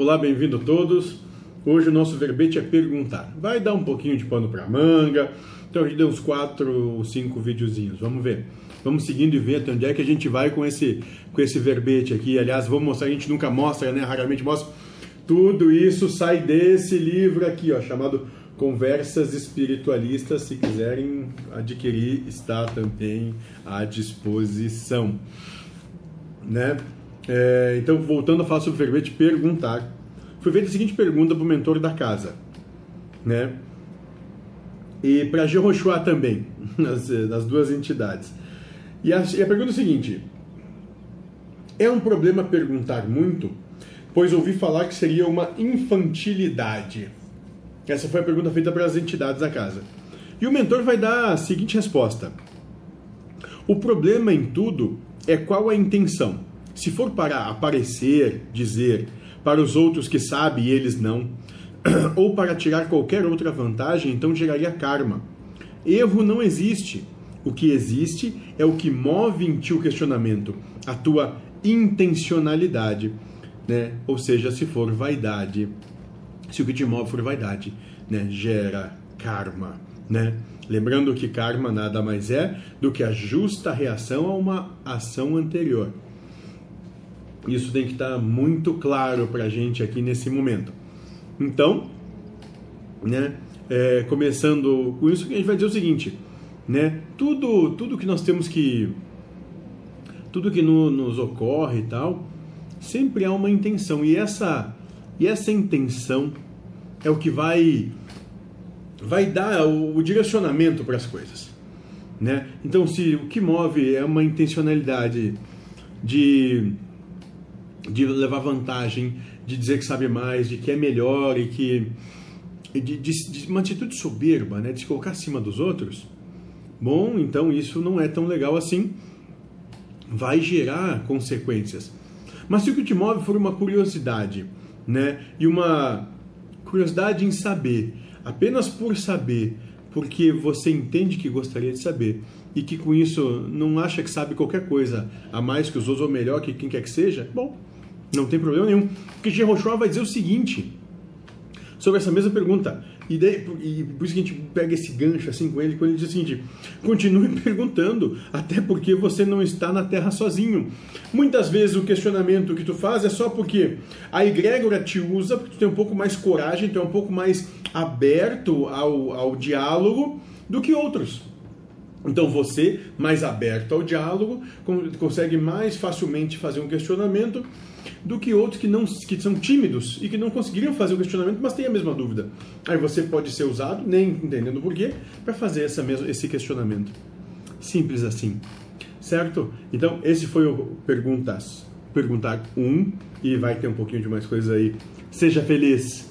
Olá, bem-vindo a todos. Hoje o nosso verbete é perguntar. Vai dar um pouquinho de pano para manga. Então a gente deu uns 4 ou 5 videozinhos. Vamos ver. Vamos seguindo e ver até onde é que a gente vai com esse, com esse verbete aqui. Aliás, vamos mostrar, a gente nunca mostra, né? Raramente mostra. Tudo isso sai desse livro aqui, ó, chamado Conversas Espiritualistas. Se quiserem adquirir, está também à disposição. Né? É, então, voltando a falar sobre o verbete perguntar, foi feita a seguinte pergunta para o mentor da casa, né? E para Jehoshua também, nas, nas duas entidades. E a, e a pergunta é a seguinte: é um problema perguntar muito, pois ouvi falar que seria uma infantilidade. Essa foi a pergunta feita para as entidades da casa. E o mentor vai dar a seguinte resposta: O problema em tudo é qual a intenção. Se for para aparecer, dizer para os outros que sabe e eles não, ou para tirar qualquer outra vantagem, então geraria karma. Erro não existe. O que existe é o que move em ti o questionamento, a tua intencionalidade, né? Ou seja, se for vaidade, se o que te move for vaidade, né, gera karma, né? Lembrando que karma nada mais é do que a justa reação a uma ação anterior. Isso tem que estar muito claro para a gente aqui nesse momento. Então, né, é, começando com isso, a gente vai dizer o seguinte, né, tudo, tudo que nós temos que, tudo que no, nos ocorre e tal, sempre há uma intenção e essa, e essa intenção é o que vai, vai dar o, o direcionamento para as coisas, né? Então, se o que move é uma intencionalidade de de levar vantagem, de dizer que sabe mais, de que é melhor e que de, de, de uma atitude soberba, né, de se colocar acima dos outros, bom, então isso não é tão legal assim, vai gerar consequências. Mas se o que te move for uma curiosidade, né, e uma curiosidade em saber, apenas por saber, porque você entende que gostaria de saber e que com isso não acha que sabe qualquer coisa a mais que os outros ou melhor que quem quer que seja, bom, não tem problema nenhum. Porque Jehoshua vai dizer o seguinte sobre essa mesma pergunta. E, daí, e por isso que a gente pega esse gancho assim com ele, quando ele diz o seguinte: continue perguntando, até porque você não está na terra sozinho. Muitas vezes o questionamento que tu faz é só porque a egrégora te usa, porque tu tem um pouco mais coragem, tu é um pouco mais aberto ao, ao diálogo do que outros. Então você, mais aberto ao diálogo, consegue mais facilmente fazer um questionamento do que outros que não que são tímidos e que não conseguiriam fazer o questionamento, mas têm a mesma dúvida. Aí você pode ser usado, nem entendendo porquê, para fazer essa mesma, esse questionamento. Simples assim. Certo? Então, esse foi o perguntas, perguntar um e vai ter um pouquinho de mais coisas aí. Seja feliz.